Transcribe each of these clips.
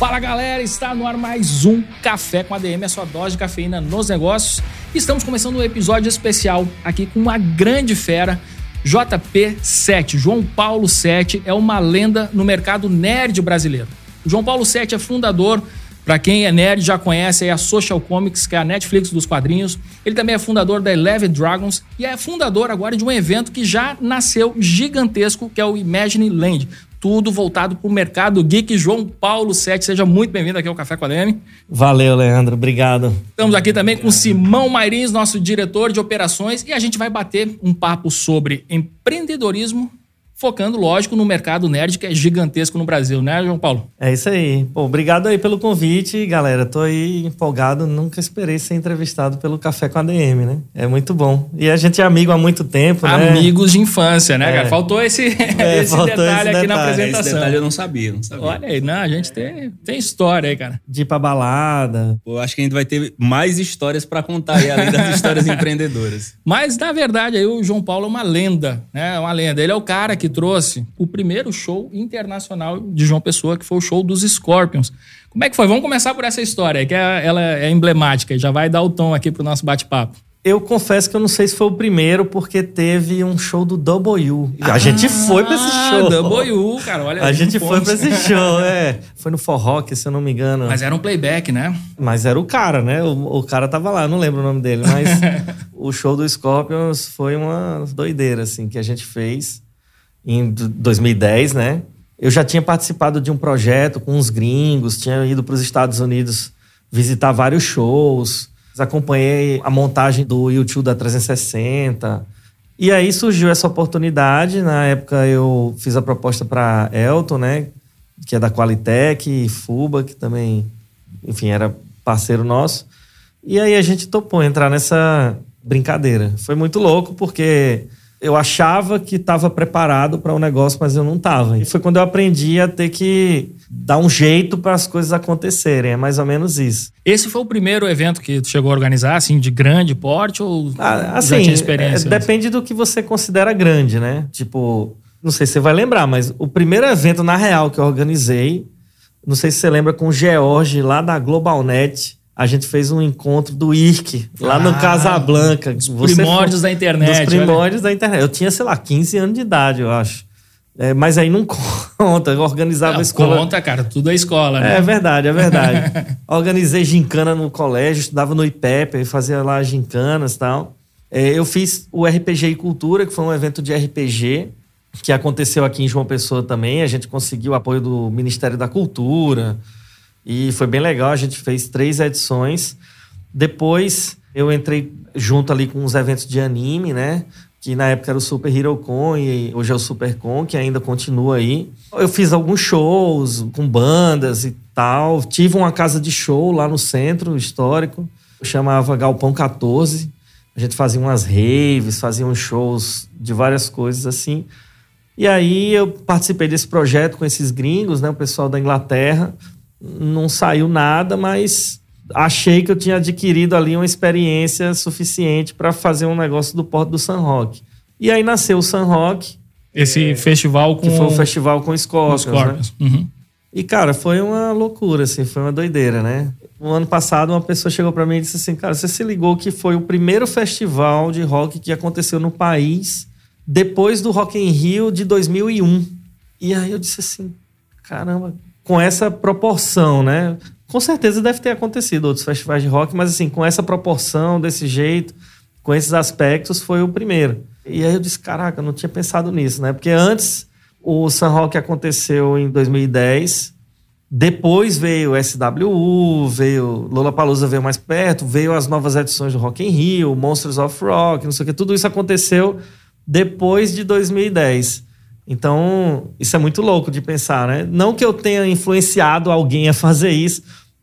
Fala galera, está no ar mais um Café com ADM, a sua dose de cafeína nos negócios. Estamos começando um episódio especial aqui com uma grande fera, JP7, João Paulo 7, é uma lenda no mercado nerd brasileiro. O João Paulo 7 é fundador, para quem é nerd já conhece, é a Social Comics, que é a Netflix dos quadrinhos. Ele também é fundador da Eleven Dragons e é fundador agora de um evento que já nasceu gigantesco, que é o Imagine Land tudo voltado para o mercado geek. João Paulo Sete, seja muito bem-vindo aqui ao Café com a DM. Valeu, Leandro, obrigado. Estamos aqui também com Simão Mairins, nosso diretor de operações, e a gente vai bater um papo sobre empreendedorismo focando, lógico, no mercado nerd que é gigantesco no Brasil, né, João Paulo? É isso aí. Pô, obrigado aí pelo convite, galera. Tô aí empolgado, nunca esperei ser entrevistado pelo Café com a DM, né? É muito bom. E a gente é amigo há muito tempo, né? Amigos de infância, né, é. cara? Faltou esse, é, esse faltou detalhe esse aqui detalhe. na apresentação. Esse detalhe eu não sabia, não sabia. Olha aí, não, a gente tem, tem história aí, cara. De ir pra balada. Pô, acho que a gente vai ter mais histórias para contar aí, além das histórias empreendedoras. Mas, na verdade, aí o João Paulo é uma lenda, né? É uma lenda. Ele é o cara que trouxe o primeiro show internacional de João Pessoa, que foi o show dos Scorpions. Como é que foi? Vamos começar por essa história, que é, ela é emblemática e já vai dar o tom aqui pro nosso bate-papo. Eu confesso que eu não sei se foi o primeiro, porque teve um show do W. Ah, a gente foi pra esse show. W, cara, olha. A gente foi pra esse show, é. Foi no Forrock, se eu não me engano. Mas era um playback, né? Mas era o cara, né? O, o cara tava lá, não lembro o nome dele, mas o show do Scorpions foi uma doideira, assim, que a gente fez em 2010, né? Eu já tinha participado de um projeto com uns gringos, tinha ido para os Estados Unidos visitar vários shows, acompanhei a montagem do YouTube da 360. E aí surgiu essa oportunidade. Na época eu fiz a proposta para Elton, né? Que é da Qualitec, Fuba, que também, enfim, era parceiro nosso. E aí a gente topou entrar nessa brincadeira. Foi muito louco, porque eu achava que estava preparado para um negócio, mas eu não estava. E foi quando eu aprendi a ter que dar um jeito para as coisas acontecerem. É mais ou menos isso. Esse foi o primeiro evento que tu chegou a organizar, assim, de grande porte ou ah, assim, já tinha experiência? É, depende do que você considera grande, né? Tipo, não sei se você vai lembrar, mas o primeiro evento, na real, que eu organizei, não sei se você lembra, com o George, lá da Globalnet a gente fez um encontro do IRC, lá ah, no Casablanca. Os primórdios da internet. Dos primórdios olha. da internet. Eu tinha, sei lá, 15 anos de idade, eu acho. É, mas aí não conta, eu organizava não, a escola. Conta, cara, tudo é escola, né? É verdade, é verdade. Organizei gincana no colégio, estudava no IPEP, fazia lá gincanas e tal. É, eu fiz o RPG e Cultura, que foi um evento de RPG, que aconteceu aqui em João Pessoa também. A gente conseguiu o apoio do Ministério da Cultura. E foi bem legal, a gente fez três edições. Depois eu entrei junto ali com uns eventos de anime, né? Que na época era o Super Hero Con e hoje é o Super Con, que ainda continua aí. Eu fiz alguns shows com bandas e tal. Tive uma casa de show lá no centro histórico, chamava Galpão 14. A gente fazia umas raves, fazia uns shows de várias coisas assim. E aí eu participei desse projeto com esses gringos, né? O pessoal da Inglaterra não saiu nada, mas achei que eu tinha adquirido ali uma experiência suficiente para fazer um negócio do Porto do San Roque. E aí nasceu o San Roque. Esse é, festival com... Que foi o festival com Scorpions, com Scorpions. Né? Uhum. E, cara, foi uma loucura, assim, foi uma doideira, né? No ano passado, uma pessoa chegou para mim e disse assim, cara, você se ligou que foi o primeiro festival de rock que aconteceu no país depois do Rock in Rio de 2001. E aí eu disse assim, caramba, com essa proporção, né? Com certeza deve ter acontecido outros festivais de rock, mas assim, com essa proporção, desse jeito, com esses aspectos, foi o primeiro. E aí eu disse, caraca, eu não tinha pensado nisso, né? Porque antes o San Rock aconteceu em 2010, depois veio SWU, veio Lollapalooza veio mais perto, veio as novas edições do Rock in Rio, Monsters of Rock, não sei o que, tudo isso aconteceu depois de 2010. Então, isso é muito louco de pensar, né? Não que eu tenha influenciado alguém a fazer isso,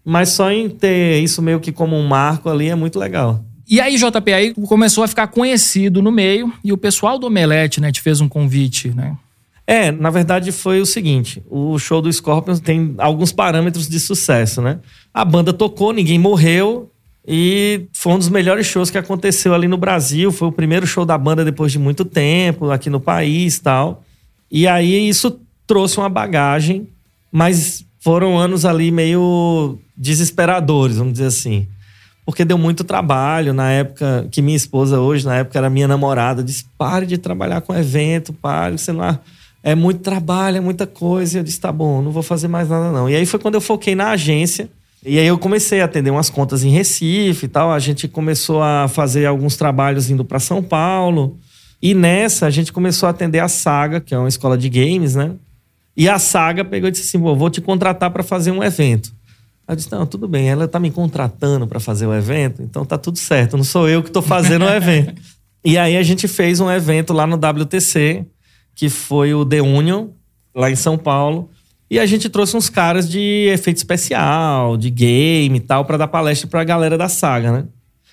Mas só em ter isso meio que como um marco ali é muito legal. E aí, JP, aí começou a ficar conhecido no meio e o pessoal do Omelete, né, te fez um convite, né? É, na verdade foi o seguinte: o show do Scorpions tem alguns parâmetros de sucesso, né? A banda tocou, ninguém morreu e foi um dos melhores shows que aconteceu ali no Brasil. Foi o primeiro show da banda depois de muito tempo aqui no país, tal. E aí isso trouxe uma bagagem, mas foram anos ali meio desesperadores, vamos dizer assim. Porque deu muito trabalho na época que minha esposa hoje, na época era minha namorada, disse: "Pare de trabalhar com evento, pare, você não é muito trabalho, é muita coisa". E eu disse: "Tá bom, não vou fazer mais nada não". E aí foi quando eu foquei na agência. E aí eu comecei a atender umas contas em Recife e tal. A gente começou a fazer alguns trabalhos indo para São Paulo. E nessa a gente começou a atender a Saga, que é uma escola de games, né? E a Saga pegou e disse assim: vou te contratar para fazer um evento. Eu disse: não, tudo bem, ela está me contratando para fazer o evento, então tá tudo certo, não sou eu que estou fazendo o evento. E aí a gente fez um evento lá no WTC, que foi o The Union, lá em São Paulo. E a gente trouxe uns caras de efeito especial, de game e tal, para dar palestra para a galera da saga, né?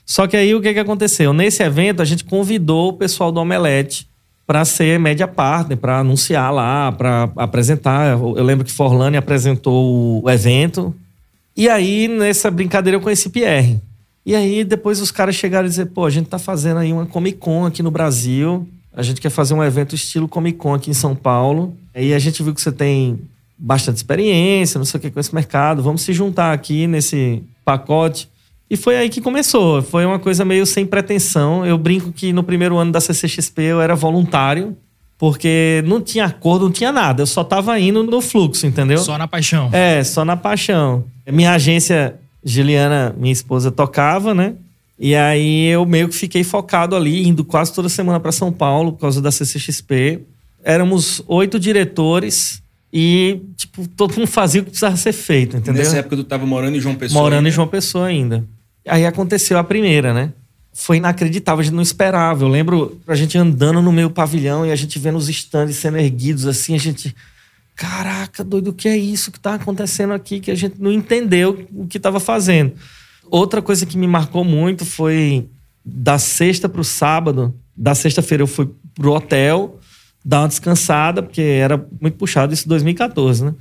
Só que aí o que, que aconteceu? Nesse evento, a gente convidou o pessoal do Omelete para ser média partner, para anunciar lá, para apresentar. Eu lembro que Forlane apresentou o evento. E aí, nessa brincadeira, eu conheci Pierre. E aí, depois os caras chegaram e dizer: pô, a gente tá fazendo aí uma Comic Con aqui no Brasil. A gente quer fazer um evento estilo Comic Con aqui em São Paulo. E a gente viu que você tem bastante experiência, não sei o que com esse mercado. Vamos se juntar aqui nesse pacote. E foi aí que começou. Foi uma coisa meio sem pretensão. Eu brinco que no primeiro ano da CCXP eu era voluntário, porque não tinha acordo, não tinha nada. Eu só tava indo no fluxo, entendeu? Só na paixão. É, só na paixão. Minha agência, Juliana, minha esposa, tocava, né? E aí eu meio que fiquei focado ali, indo quase toda semana para São Paulo por causa da CCXP. Éramos oito diretores e, tipo, todo mundo fazia o que precisava ser feito, entendeu? Nessa época tu tava morando em João Pessoa? Morando ainda? em João Pessoa ainda. Aí aconteceu a primeira, né? Foi inacreditável, a gente não esperava. Eu lembro a gente andando no meio pavilhão e a gente vendo os stands sendo erguidos assim, a gente. Caraca, doido, o que é isso que tá acontecendo aqui? Que a gente não entendeu o que estava fazendo. Outra coisa que me marcou muito foi da sexta pro sábado. Da sexta-feira eu fui pro hotel dar uma descansada, porque era muito puxado isso em 2014, né?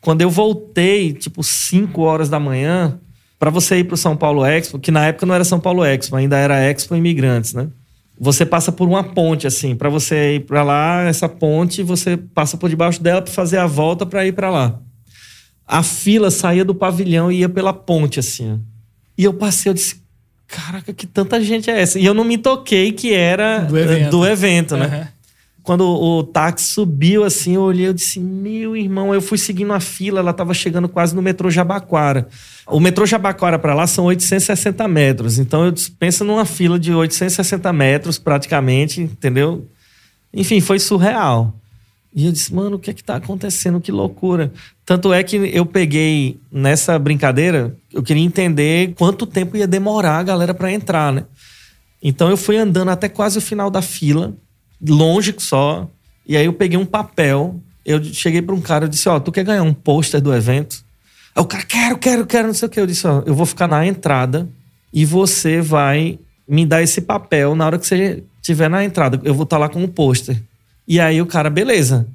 Quando eu voltei, tipo, 5 horas da manhã, para você ir para o São Paulo Expo, que na época não era São Paulo Expo, ainda era Expo Imigrantes, né? Você passa por uma ponte assim, para você ir para lá, essa ponte, você passa por debaixo dela para fazer a volta para ir para lá. A fila saía do pavilhão e ia pela ponte assim. Ó. E eu passei, eu disse, caraca, que tanta gente é essa? E eu não me toquei que era Do evento. do evento né? Uhum. Quando o táxi subiu assim, eu olhei, eu disse, meu irmão, eu fui seguindo a fila, ela estava chegando quase no metrô Jabaquara. O metrô Jabaquara para lá são 860 metros, então eu disse, pensa numa fila de 860 metros praticamente, entendeu? Enfim, foi surreal. E eu disse, mano, o que é que tá acontecendo? Que loucura. Tanto é que eu peguei nessa brincadeira, eu queria entender quanto tempo ia demorar a galera para entrar, né? Então eu fui andando até quase o final da fila, longe só. E aí eu peguei um papel. Eu cheguei para um cara e disse: Ó, tu quer ganhar um pôster do evento? Aí o cara, quero, quero, quero, não sei o que. Eu disse: Ó, eu vou ficar na entrada e você vai me dar esse papel na hora que você estiver na entrada. Eu vou estar lá com o pôster. E aí o cara, beleza.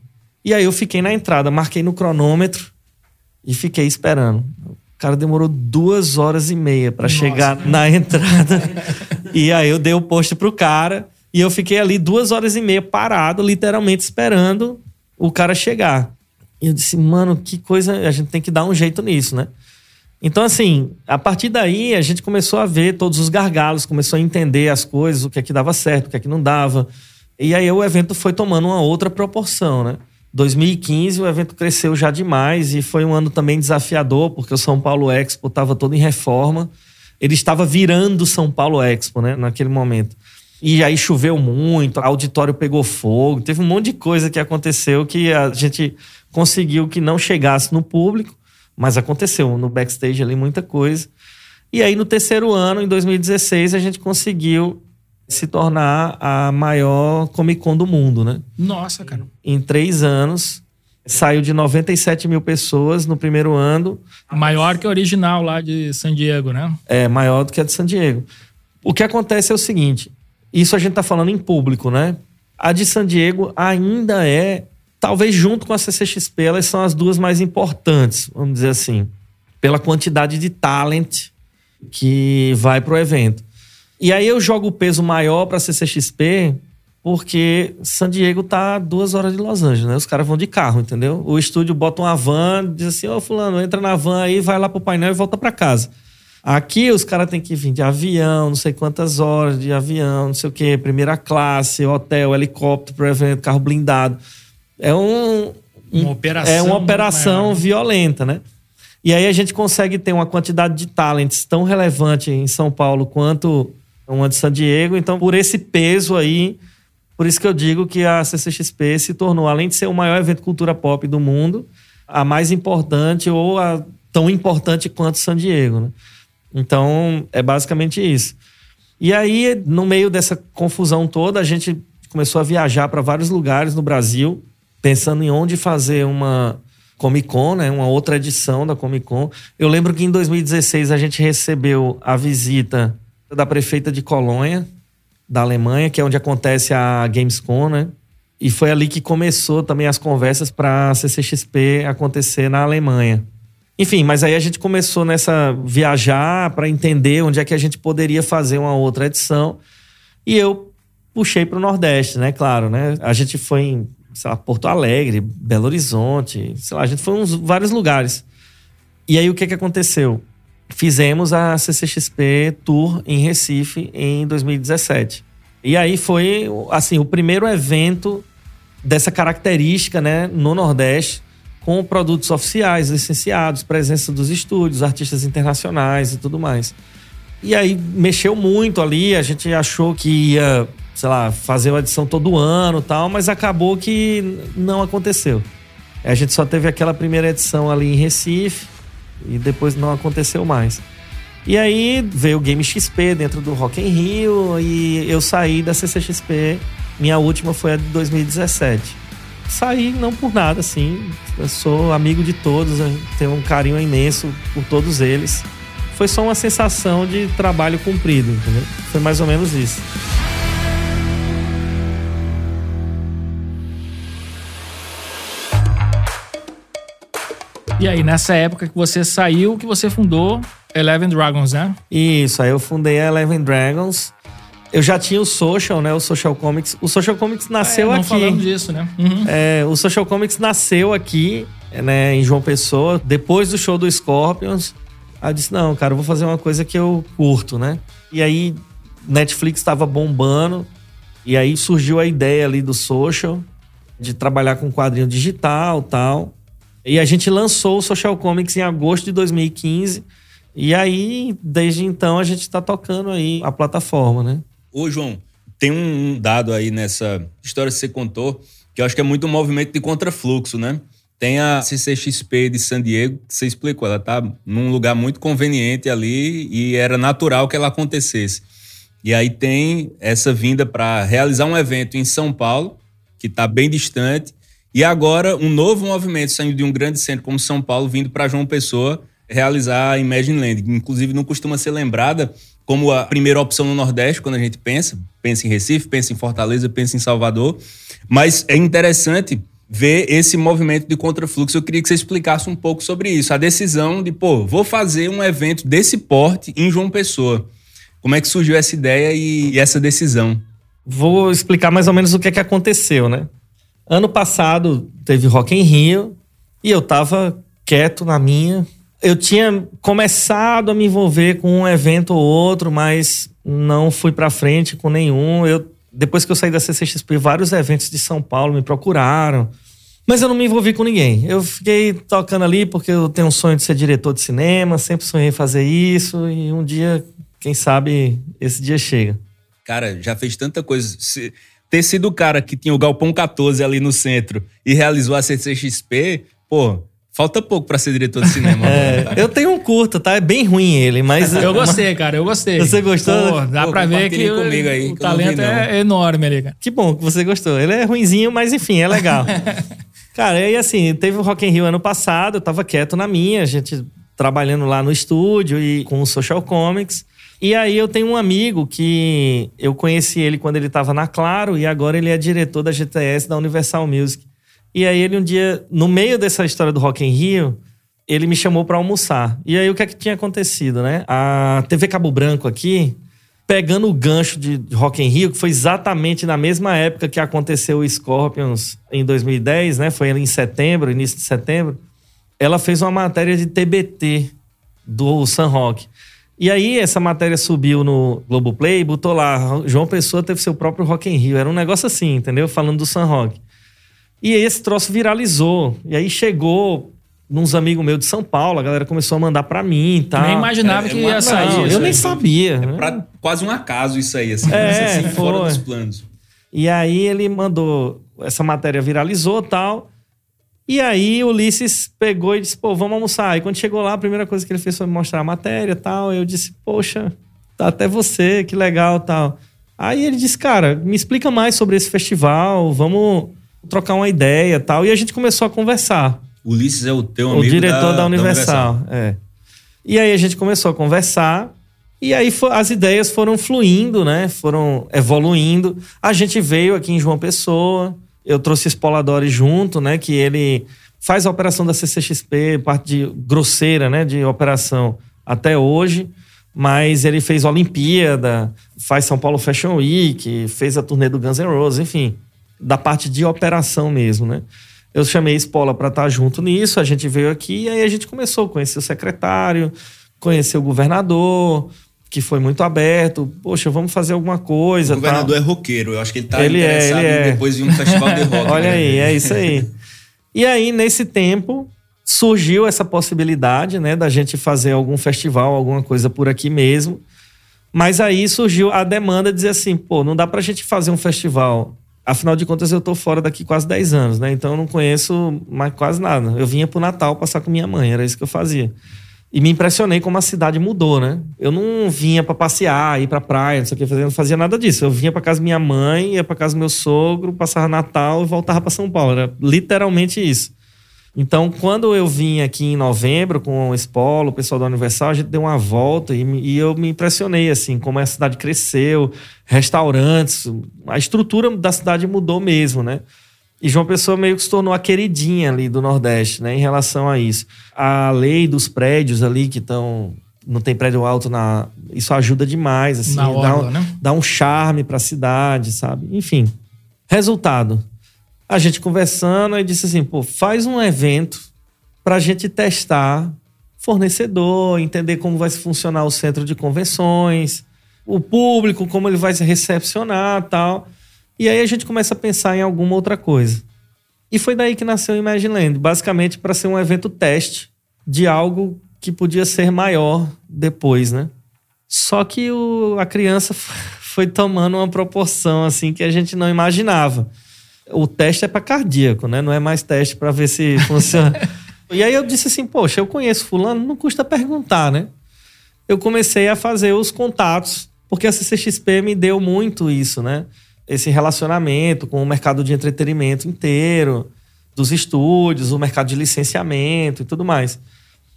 E aí eu fiquei na entrada, marquei no cronômetro e fiquei esperando. O cara demorou duas horas e meia para chegar na entrada. e aí eu dei o pôster pro cara. E eu fiquei ali duas horas e meia parado, literalmente esperando o cara chegar. E eu disse, mano, que coisa, a gente tem que dar um jeito nisso, né? Então, assim, a partir daí a gente começou a ver todos os gargalos, começou a entender as coisas, o que é que dava certo, o que é que não dava. E aí o evento foi tomando uma outra proporção, né? 2015 o evento cresceu já demais e foi um ano também desafiador, porque o São Paulo Expo estava todo em reforma. Ele estava virando São Paulo Expo, né, naquele momento. E aí choveu muito, o auditório pegou fogo, teve um monte de coisa que aconteceu que a gente conseguiu que não chegasse no público, mas aconteceu no backstage ali muita coisa. E aí no terceiro ano, em 2016, a gente conseguiu se tornar a maior Comic Con do mundo, né? Nossa, cara. Em três anos, Saiu de 97 mil pessoas no primeiro ano. Maior que a original lá de San Diego, né? É, maior do que a de San Diego. O que acontece é o seguinte: isso a gente está falando em público, né? A de San Diego ainda é, talvez junto com a CCXP, elas são as duas mais importantes, vamos dizer assim, pela quantidade de talent que vai para o evento. E aí eu jogo o peso maior para a CCXP porque San Diego tá duas horas de Los Angeles, né? Os caras vão de carro, entendeu? O estúdio bota uma van, diz assim, ô oh, fulano, entra na van aí, vai lá pro painel e volta para casa. Aqui os caras têm que vir de avião, não sei quantas horas de avião, não sei o quê, primeira classe, hotel, helicóptero pro evento, carro blindado. É um, uma operação, é uma operação maior, né? violenta, né? E aí a gente consegue ter uma quantidade de talentos tão relevante em São Paulo quanto uma de San Diego. Então, por esse peso aí, por isso que eu digo que a CCXP se tornou, além de ser o maior evento cultura pop do mundo, a mais importante ou a tão importante quanto San Diego, né? Então, é basicamente isso. E aí, no meio dessa confusão toda, a gente começou a viajar para vários lugares no Brasil, pensando em onde fazer uma Comic Con, né? Uma outra edição da Comic Con. Eu lembro que em 2016 a gente recebeu a visita da prefeita de Colônia, da Alemanha, que é onde acontece a Gamescom, né? E foi ali que começou também as conversas para a CCXP acontecer na Alemanha. Enfim, mas aí a gente começou nessa viajar para entender onde é que a gente poderia fazer uma outra edição. E eu puxei para o Nordeste, né? Claro, né? A gente foi em, sei lá, Porto Alegre, Belo Horizonte, sei lá, a gente foi em vários lugares. E aí o que que aconteceu? fizemos a CCXP Tour em Recife em 2017. E aí foi, assim, o primeiro evento dessa característica, né, no Nordeste, com produtos oficiais, licenciados, presença dos estúdios, artistas internacionais e tudo mais. E aí mexeu muito ali, a gente achou que ia, sei lá, fazer uma edição todo ano tal, mas acabou que não aconteceu. A gente só teve aquela primeira edição ali em Recife, e depois não aconteceu mais. E aí veio o Game XP dentro do Rock in Rio e eu saí da CCXP. Minha última foi a de 2017. Saí não por nada, assim. Eu sou amigo de todos, tenho um carinho imenso por todos eles. Foi só uma sensação de trabalho cumprido, entendeu? Foi mais ou menos isso. E aí, nessa época que você saiu, que você fundou Eleven Dragons, né? Isso, aí eu fundei a Eleven Dragons. Eu já tinha o Social, né? O Social Comics. O Social Comics nasceu é, não aqui. falando disso, né? Uhum. É, o Social Comics nasceu aqui, né? Em João Pessoa. Depois do show do Scorpions. Aí eu disse, não, cara, eu vou fazer uma coisa que eu curto, né? E aí, Netflix estava bombando. E aí surgiu a ideia ali do Social. De trabalhar com quadrinho digital tal. E a gente lançou o Social Comics em agosto de 2015. E aí, desde então, a gente está tocando aí a plataforma, né? Ô, João, tem um dado aí nessa história que você contou, que eu acho que é muito um movimento de contrafluxo, né? Tem a CCXP de San Diego, que você explicou, ela tá num lugar muito conveniente ali e era natural que ela acontecesse. E aí tem essa vinda para realizar um evento em São Paulo, que está bem distante, e agora, um novo movimento saindo de um grande centro como São Paulo, vindo para João Pessoa realizar a Imagine Land. Inclusive, não costuma ser lembrada como a primeira opção no Nordeste, quando a gente pensa. Pensa em Recife, pensa em Fortaleza, pensa em Salvador. Mas é interessante ver esse movimento de contrafluxo. Eu queria que você explicasse um pouco sobre isso. A decisão de, pô, vou fazer um evento desse porte em João Pessoa. Como é que surgiu essa ideia e essa decisão? Vou explicar mais ou menos o que é que aconteceu, né? Ano passado teve Rock em Rio e eu tava quieto na minha. Eu tinha começado a me envolver com um evento ou outro, mas não fui para frente com nenhum. Eu depois que eu saí da CCXP, vários eventos de São Paulo me procuraram. Mas eu não me envolvi com ninguém. Eu fiquei tocando ali porque eu tenho um sonho de ser diretor de cinema, sempre sonhei fazer isso e um dia, quem sabe, esse dia chega. Cara, já fez tanta coisa ter sido o cara que tinha o Galpão 14 ali no centro e realizou a CCXP, pô, Falta pouco para ser diretor de cinema. é, eu tenho um curto, tá? É bem ruim ele, mas. Eu gostei, cara, eu gostei. Você gostou? Pô, dá Pô, pra ver que comigo aí, o talento vi, é enorme ali, cara. Que bom que você gostou. Ele é ruinzinho, mas enfim, é legal. Cara, e assim, teve o Rock in Rio ano passado, eu tava quieto na minha, a gente trabalhando lá no estúdio e com o Social Comics. E aí eu tenho um amigo que eu conheci ele quando ele estava na Claro e agora ele é diretor da GTS da Universal Music. E aí ele um dia, no meio dessa história do Rock in Rio, ele me chamou para almoçar. E aí o que é que tinha acontecido, né? A TV Cabo Branco aqui, pegando o gancho de Rock in Rio, que foi exatamente na mesma época que aconteceu o Scorpions em 2010, né? Foi em setembro, início de setembro. Ela fez uma matéria de TBT do San Rock. E aí essa matéria subiu no Globoplay e botou lá, João Pessoa teve seu próprio Rock in Rio. Era um negócio assim, entendeu? Falando do San Rock. E esse troço viralizou. E aí chegou uns amigos meus de São Paulo, a galera começou a mandar para mim e tal. Nem imaginava é, que ia sair. Não, eu nem sabia. É pra, quase um acaso isso aí, assim. É, assim, fora dos planos. E aí ele mandou, essa matéria viralizou tal. E aí o Ulisses pegou e disse, pô, vamos almoçar. E quando chegou lá, a primeira coisa que ele fez foi me mostrar a matéria e tal. Eu disse, poxa, tá até você, que legal tal. Aí ele disse, cara, me explica mais sobre esse festival, vamos trocar uma ideia tal. E a gente começou a conversar. Ulisses é o teu amigo O diretor da, da, Universal, da Universal, é. E aí a gente começou a conversar. E aí as ideias foram fluindo, né? Foram evoluindo. A gente veio aqui em João Pessoa eu trouxe Spoladori junto, né? Que ele faz a operação da CCXP, parte de, grosseira, né? De operação até hoje. Mas ele fez Olimpíada, faz São Paulo Fashion Week, fez a turnê do Guns N' Roses, enfim, da parte de operação mesmo, né? Eu chamei Spola para estar junto nisso, a gente veio aqui e aí a gente começou a conhecer o secretário, conhecer o governador, que foi muito aberto. Poxa, vamos fazer alguma coisa. O governador tal. é roqueiro. Eu acho que ele tá ele é, interessado é, ele é. depois de um festival de rock. Olha né? aí, é isso aí. E aí, nesse tempo, surgiu essa possibilidade, né, da gente fazer algum festival, alguma coisa por aqui mesmo. Mas aí surgiu a demanda de dizer assim, pô, não dá pra gente fazer um festival. Afinal de contas, eu tô fora daqui quase 10 anos, né? Então eu não conheço mais quase nada. Eu vinha pro Natal passar com minha mãe, era isso que eu fazia. E me impressionei como a cidade mudou, né? Eu não vinha para passear, ir pra praia, não sei o que, não fazia nada disso. Eu vinha para casa da minha mãe, ia para casa do meu sogro, passava Natal e voltava para São Paulo. Era literalmente isso. Então, quando eu vim aqui em novembro com o Espolo, o pessoal da Universal, a gente deu uma volta e, e eu me impressionei, assim, como a cidade cresceu, restaurantes, a estrutura da cidade mudou mesmo, né? E João Pessoa meio que se tornou a queridinha ali do Nordeste, né, em relação a isso. A lei dos prédios ali que estão não tem prédio alto na isso ajuda demais assim, orla, dá, um, né? dá um charme para a cidade, sabe? Enfim. Resultado. A gente conversando e disse assim, pô, faz um evento para a gente testar fornecedor, entender como vai funcionar o centro de convenções, o público, como ele vai se recepcionar, tal. E aí a gente começa a pensar em alguma outra coisa. E foi daí que nasceu o Imagineland, basicamente para ser um evento teste de algo que podia ser maior depois, né? Só que o, a criança foi tomando uma proporção assim que a gente não imaginava. O teste é para cardíaco, né? Não é mais teste para ver se funciona. e aí eu disse assim, poxa, eu conheço fulano, não custa perguntar, né? Eu comecei a fazer os contatos, porque a CCXP me deu muito isso, né? esse relacionamento com o mercado de entretenimento inteiro, dos estúdios, o mercado de licenciamento e tudo mais.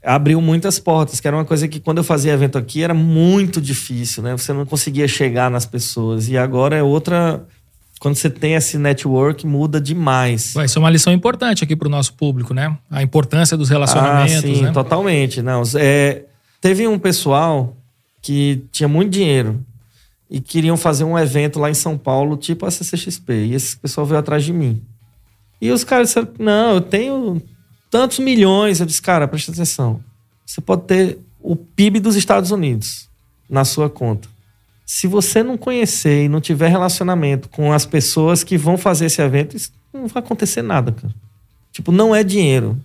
Abriu muitas portas, que era uma coisa que quando eu fazia evento aqui era muito difícil, né? Você não conseguia chegar nas pessoas. E agora é outra. Quando você tem esse network, muda demais. Vai ser uma lição importante aqui para o nosso público, né? A importância dos relacionamentos. Ah, sim, né? totalmente. Não, é, teve um pessoal que tinha muito dinheiro e queriam fazer um evento lá em São Paulo, tipo a CCXP. E esse pessoal veio atrás de mim. E os caras disseram: Não, eu tenho tantos milhões. Eu disse: Cara, presta atenção. Você pode ter o PIB dos Estados Unidos na sua conta. Se você não conhecer e não tiver relacionamento com as pessoas que vão fazer esse evento, isso não vai acontecer nada, cara. Tipo, não é dinheiro.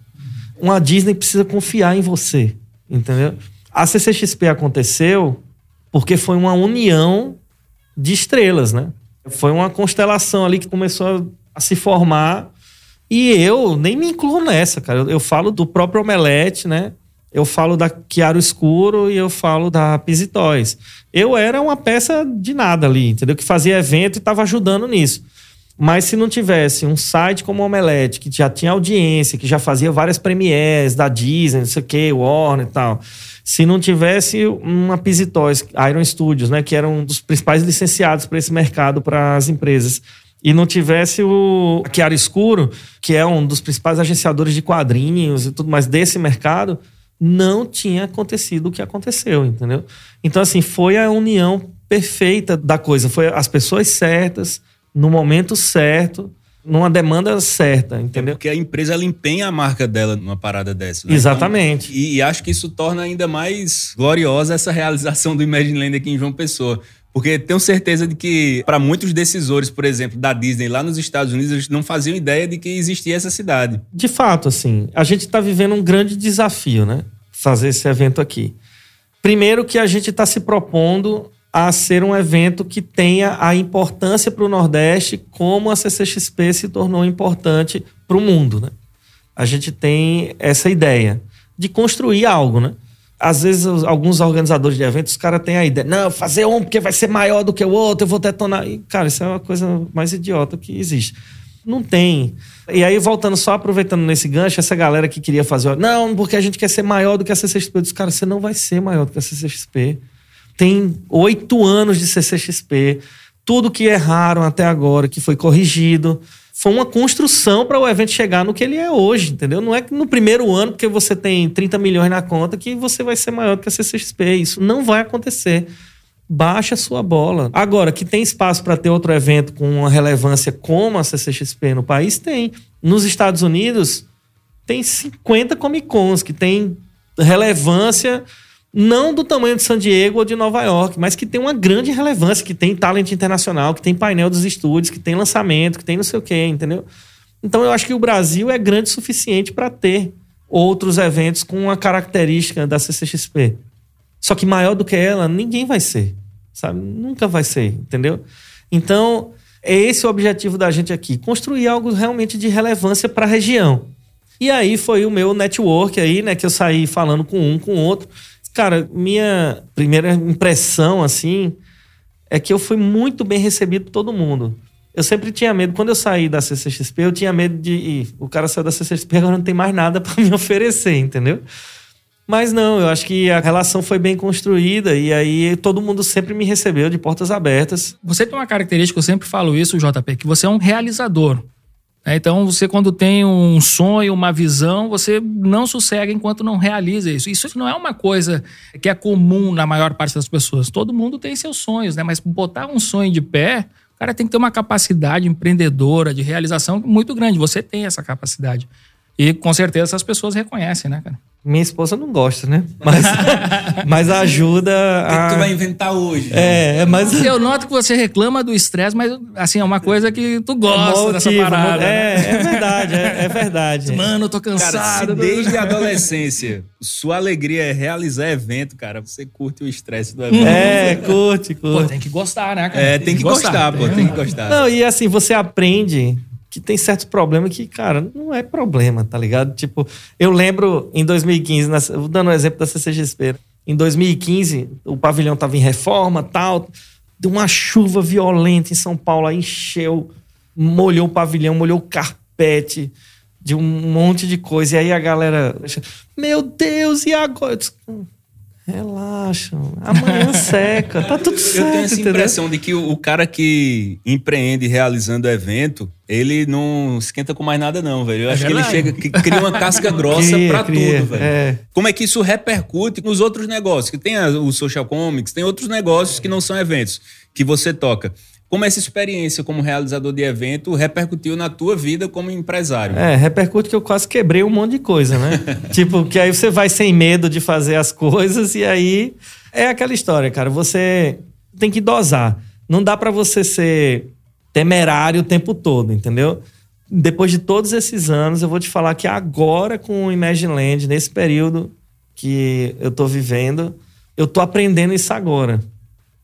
Uma Disney precisa confiar em você, entendeu? A CCXP aconteceu porque foi uma união de estrelas, né? Foi uma constelação ali que começou a, se formar. E eu nem me incluo nessa, cara. Eu, eu, falo do próprio Omelete, né? Eu falo da Chiaro Escuro e eu falo da Pisitóis. Eu era uma peça de nada ali, entendeu? Que fazia evento e estava ajudando nisso. Mas se não tivesse um site como o Omelete, que já tinha audiência, que já fazia várias premieres da Disney, não sei o que, Warner e tal. Se não tivesse uma Pisitóis, Iron Studios, né, que era um dos principais licenciados para esse mercado para as empresas. E não tivesse o Chiaro Escuro, que é um dos principais agenciadores de quadrinhos e tudo mais desse mercado, não tinha acontecido o que aconteceu, entendeu? Então, assim, foi a união perfeita da coisa. Foi as pessoas certas, no momento certo, numa demanda certa, entendeu? É porque a empresa ela empenha a marca dela numa parada dessa. Né? Exatamente. Então, e, e, acho que isso torna ainda mais gloriosa essa realização do Imagine Land aqui em João Pessoa. Porque tenho certeza de que, para muitos decisores, por exemplo, da Disney lá nos Estados Unidos, eles não faziam ideia de que existia essa cidade. De fato, assim, a gente está vivendo um grande desafio, né? Fazer esse evento aqui. Primeiro que a gente está se propondo a ser um evento que tenha a importância para o Nordeste como a CCXP se tornou importante para o mundo. Né? A gente tem essa ideia de construir algo, né? Às vezes, alguns organizadores de eventos, os caras têm a ideia, não, fazer um porque vai ser maior do que o outro, eu vou detonar. E, cara, isso é uma coisa mais idiota que existe. Não tem. E aí, voltando só aproveitando nesse gancho, essa galera que queria fazer, não, porque a gente quer ser maior do que a CCXP. Eu disse, cara, você não vai ser maior do que a CCXP tem oito anos de CCXP. Tudo que erraram até agora, que foi corrigido, foi uma construção para o evento chegar no que ele é hoje, entendeu? Não é que no primeiro ano, porque você tem 30 milhões na conta, que você vai ser maior do que a CCXP. Isso não vai acontecer. Baixa a sua bola. Agora, que tem espaço para ter outro evento com uma relevância como a CCXP no país, tem. Nos Estados Unidos, tem 50 Comic Cons que tem relevância não do tamanho de San Diego ou de Nova York, mas que tem uma grande relevância, que tem talento internacional, que tem painel dos estúdios, que tem lançamento, que tem não sei o quê, entendeu? Então eu acho que o Brasil é grande o suficiente para ter outros eventos com a característica da CCXP. Só que maior do que ela, ninguém vai ser, sabe? Nunca vai ser, entendeu? Então, é esse o objetivo da gente aqui, construir algo realmente de relevância para a região. E aí foi o meu network aí, né, que eu saí falando com um, com outro. Cara, minha primeira impressão, assim, é que eu fui muito bem recebido por todo mundo. Eu sempre tinha medo, quando eu saí da CCXP, eu tinha medo de. Ih, o cara saiu da CCXP, agora não tem mais nada para me oferecer, entendeu? Mas não, eu acho que a relação foi bem construída e aí todo mundo sempre me recebeu de portas abertas. Você tem uma característica, eu sempre falo isso, JP, que você é um realizador. É, então, você, quando tem um sonho, uma visão, você não sossega enquanto não realiza isso. Isso não é uma coisa que é comum na maior parte das pessoas. Todo mundo tem seus sonhos, né? Mas botar um sonho de pé, o cara tem que ter uma capacidade empreendedora, de realização muito grande. Você tem essa capacidade. E com certeza essas pessoas reconhecem, né, cara? Minha esposa não gosta, né? Mas, mas ajuda a... O que, tu vai inventar hoje? É, é mas... Eu noto que você reclama do estresse, mas assim, é uma coisa que tu gosta dessa parada. É, né? é verdade, é, é, verdade. Mano, eu tô cansado. Cara, desde a adolescência sua alegria é realizar evento, cara, você curte o estresse do evento. É, curte, curte. Pô, tem que gostar, né, cara? É, tem, tem que, que, gostar, gostar pô, tem que gostar. Não, e assim, você aprende que tem certos problemas que, cara, não é problema, tá ligado? Tipo, eu lembro em 2015, dando um exemplo da CCXP, em 2015, o pavilhão tava em reforma tal, deu uma chuva violenta em São Paulo, aí encheu, molhou o pavilhão, molhou o carpete, de um monte de coisa. E aí a galera, meu Deus, e agora? Relaxa, amanhã seca, tá tudo certo. Eu tenho essa entendeu? impressão de que o, o, cara que empreende realizando evento, ele não esquenta com mais nada, não, velho. Eu é acho que ele chega, que cria uma casca grossa cria, pra cria, tudo, velho. É. Como é que isso repercute nos outros negócios? Que tem o Social Comics, tem outros negócios que não são eventos, que você toca como essa experiência como realizador de evento repercutiu na tua vida como empresário? É, repercute que eu quase quebrei um monte de coisa, né? tipo, que aí você vai sem medo de fazer as coisas e aí é aquela história, cara. Você tem que dosar. Não dá para você ser temerário o tempo todo, entendeu? Depois de todos esses anos, eu vou te falar que agora com o Imagine Land, nesse período que eu tô vivendo, eu tô aprendendo isso agora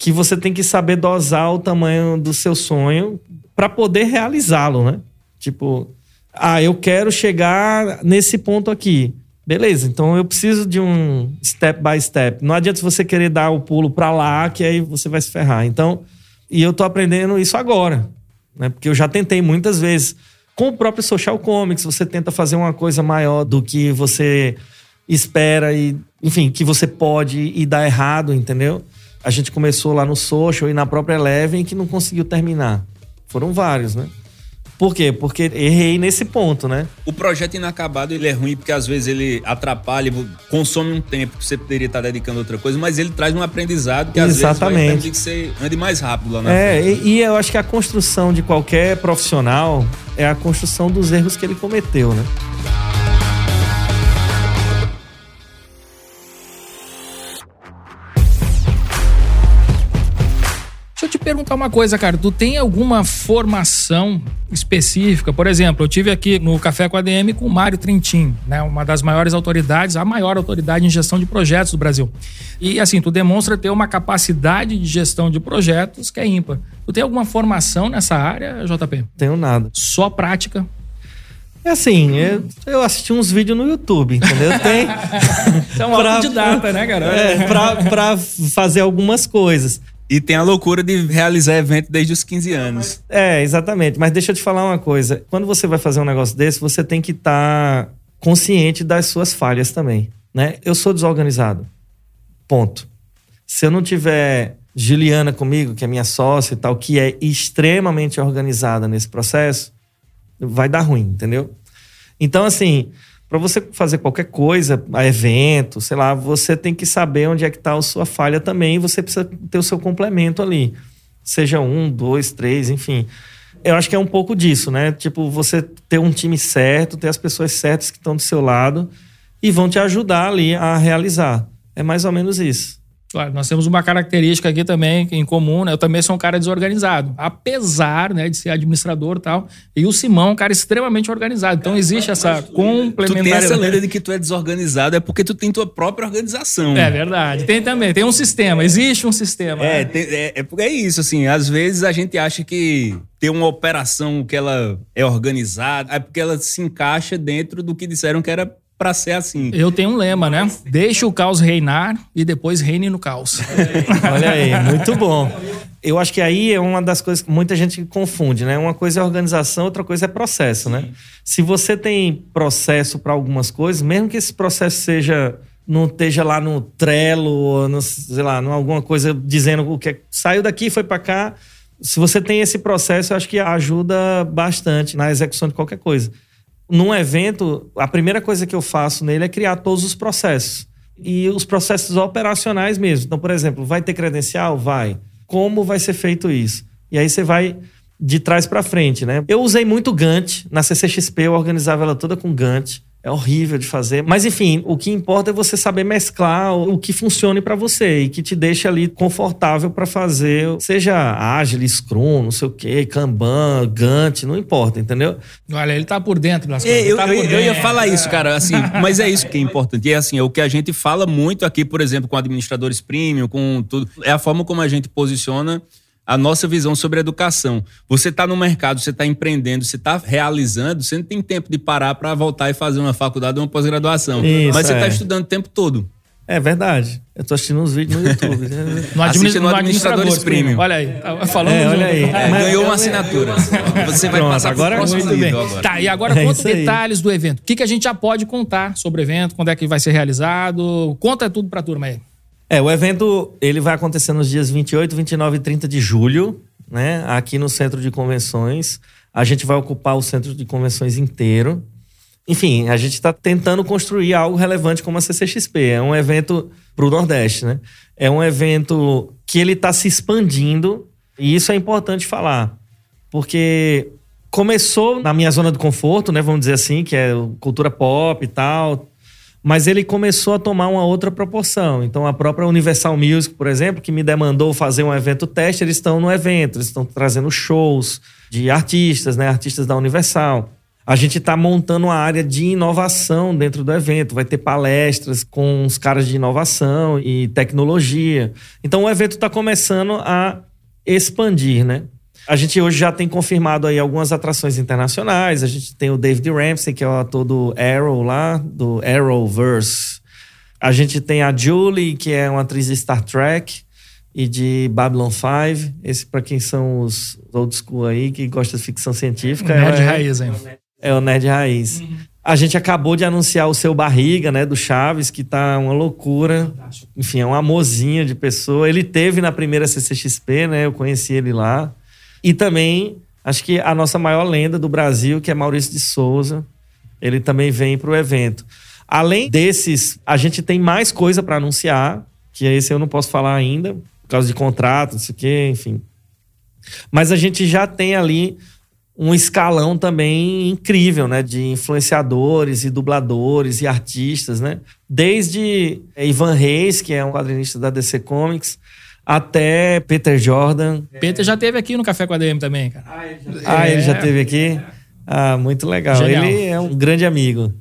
que você tem que saber dosar o tamanho do seu sonho para poder realizá-lo, né? Tipo, ah, eu quero chegar nesse ponto aqui. Beleza, então eu preciso de um step by step. Não adianta você querer dar o pulo para lá, que aí você vai se ferrar. Então, e eu tô aprendendo isso agora. né? Porque eu já tentei muitas vezes. Com o próprio Social Comics, você tenta fazer uma coisa maior do que você espera e, enfim, que você pode e dá errado, entendeu? A gente começou lá no Social e na própria Eleven que não conseguiu terminar. Foram vários, né? Por quê? Porque errei nesse ponto, né? O projeto inacabado ele é ruim porque às vezes ele atrapalha, consome um tempo que você poderia estar dedicando a outra coisa, mas ele traz um aprendizado que às Exatamente. vezes vai que você ande mais rápido lá na É, frente. e, e eu acho que a construção de qualquer profissional é a construção dos erros que ele cometeu, né? Perguntar uma coisa, cara. Tu tem alguma formação específica? Por exemplo, eu tive aqui no Café com a DM com o Mário Trentin, né? Uma das maiores autoridades, a maior autoridade em gestão de projetos do Brasil. E assim, tu demonstra ter uma capacidade de gestão de projetos que é ímpar. Tu tem alguma formação nessa área, JP? Tenho nada. Só prática? É assim, eu, eu assisti uns vídeos no YouTube, entendeu? Tem. Você é um autodidata, né, cara? É, pra, pra fazer algumas coisas. E tem a loucura de realizar evento desde os 15 anos. É, exatamente. Mas deixa eu te falar uma coisa. Quando você vai fazer um negócio desse, você tem que estar consciente das suas falhas também, né? Eu sou desorganizado. Ponto. Se eu não tiver Juliana comigo, que é minha sócia e tal, que é extremamente organizada nesse processo, vai dar ruim, entendeu? Então, assim, para você fazer qualquer coisa, evento, sei lá, você tem que saber onde é que está a sua falha também você precisa ter o seu complemento ali. Seja um, dois, três, enfim. Eu acho que é um pouco disso, né? Tipo, você ter um time certo, ter as pessoas certas que estão do seu lado e vão te ajudar ali a realizar. É mais ou menos isso. Claro, nós temos uma característica aqui também em comum, né? Eu também sou um cara desorganizado, apesar né, de ser administrador e tal. E o Simão é um cara extremamente organizado. Então existe essa Tu tem essa complementaridade. lenda de que tu é desorganizado, é porque tu tem tua própria organização. É verdade. Tem também, tem um sistema, existe um sistema. É, né? tem- é, é, é isso, assim. Às vezes a gente acha que ter uma operação que ela é organizada é porque ela se encaixa dentro do que disseram que era pra ser assim. Eu tenho um lema, né? Deixa o caos reinar e depois reine no caos. Olha aí, muito bom. Eu acho que aí é uma das coisas que muita gente confunde, né? Uma coisa é organização, outra coisa é processo, né? Se você tem processo para algumas coisas, mesmo que esse processo seja não esteja lá no Trello ou no, sei lá, numa alguma coisa dizendo o que é, saiu daqui, foi para cá. Se você tem esse processo, eu acho que ajuda bastante na execução de qualquer coisa. Num evento, a primeira coisa que eu faço nele é criar todos os processos. E os processos operacionais mesmo. Então, por exemplo, vai ter credencial? Vai. Como vai ser feito isso? E aí você vai de trás para frente, né? Eu usei muito Gantt. Na CCXP eu organizava ela toda com Gantt. É horrível de fazer. Mas, enfim, o que importa é você saber mesclar o que funcione para você e que te deixe ali confortável para fazer, seja Agile, Scrum, não sei o quê, Kanban, Gantt, não importa, entendeu? Olha, ele tá por dentro das É, coisas. eu, tá eu- eu ia falar isso, cara, assim, mas é isso que é importante. E é assim, é o que a gente fala muito aqui, por exemplo, com administradores premium, com tudo, é a forma como a gente posiciona a nossa visão sobre a educação. Você está no mercado, você está empreendendo, você está realizando, você não tem tempo de parar para voltar e fazer uma faculdade ou uma pós-graduação. Isso, Mas você está é. estudando o tempo todo. É verdade. Eu tô assistindo uns vídeos no YouTube. né? No, Assiste no no Administradores Premium. Olha aí, falando É, olha aí. É, Mas- ganhou uma assinatura. Você vai Pronto, passar agora- para o próximo Muito bem. agora. Tá, e agora É conta detalhes do evento. O que, que a gente já pode contar sobre o evento, quando é que vai ser realizado? Conta tudo pra turma aí. É, o evento ele vai acontecer nos dias 28, 29 e 30 de julho, né? Aqui no Centro de Convenções. A gente vai ocupar o Centro de Convenções inteiro. Enfim, a gente está tentando construir algo relevante como a CCXP. É um evento para o Nordeste, né? É um evento que ele está se expandindo e isso é importante falar, porque começou na minha zona de conforto, né? Vamos dizer assim, que é cultura pop e tal. Mas ele começou a tomar uma outra proporção. Então, a própria Universal Music, por exemplo, que me demandou fazer um evento teste, eles estão no evento, eles estão trazendo shows de artistas, né? Artistas da Universal. A gente está montando uma área de inovação dentro do evento. Vai ter palestras com os caras de inovação e tecnologia. Então, o evento está começando a expandir, né? A gente hoje já tem confirmado aí algumas atrações internacionais. A gente tem o David Ramsey, que é o ator do Arrow lá, do Arrowverse. A gente tem a Julie, que é uma atriz de Star Trek. e de Babylon 5. Esse para quem são os old school aí, que gosta de ficção científica. Nerd é, raiz, hein? É o Nerd Raiz. A gente acabou de anunciar o Seu Barriga, né, do Chaves, que tá uma loucura. Enfim, é um amorzinho de pessoa. Ele teve na primeira CCXP, né, eu conheci ele lá. E também, acho que a nossa maior lenda do Brasil, que é Maurício de Souza, ele também vem pro evento. Além desses, a gente tem mais coisa para anunciar, que esse eu não posso falar ainda, por causa de contrato, não sei o quê, enfim. Mas a gente já tem ali um escalão também incrível, né? De influenciadores e dubladores e artistas, né? Desde Ivan Reis, que é um quadrinista da DC Comics, até Peter Jordan. Peter já teve aqui no Café com a DM também, cara. Ah, ele já É. teve aqui? Ah, muito legal. Genial. Ele é um grande amigo.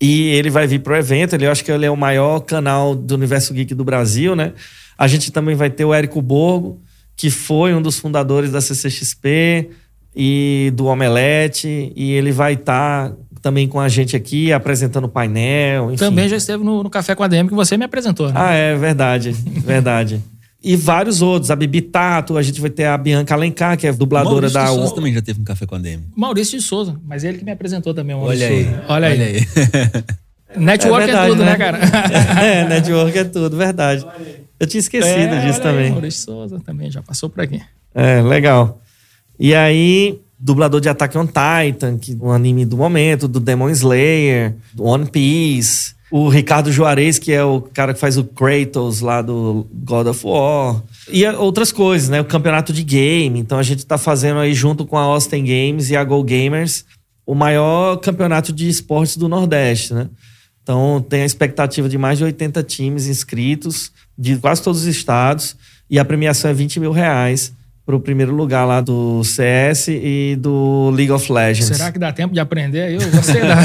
E ele vai vir pro evento, ele eu acho que ele é o maior canal do Universo Geek do Brasil, né? A gente também vai ter o Érico Borgo, que foi um dos fundadores da CCXP e do Omelete, e ele vai estar também com a gente aqui apresentando o painel, enfim. Também já esteve no, no Café com a DM que você me apresentou, né? Ah, é verdade, verdade. E vários outros, a Bibi Tato, a gente vai ter a Bianca Alencar, que é dubladora Maurício da de Souza também já teve um café com a DM. Maurício de Souza, mas ele que me apresentou também. o Maurício Olha aí. Souza. Olha aí. Network é, verdade, tudo, né, cara? é, network é tudo, verdade. Eu tinha esquecido É, disso olha aí, também. Maurício de Souza também já passou por aqui. É, legal. E aí, dublador de Attack on Titan, que um anime do momento, do Demon Slayer, do One Piece. O Ricardo Juarez, que é o cara que faz o Kratos lá do God of War. E outras coisas, né? O campeonato de game. Então a gente tá fazendo aí junto com a Austin Games e a Go Gamers o maior campeonato de esportes do Nordeste, né? Então tem a expectativa de mais de 80 times inscritos de quase todos os estados e a premiação é 20 mil reais para o primeiro lugar lá do CS e do League of Legends. Será que dá tempo de aprender? Eu gostei da...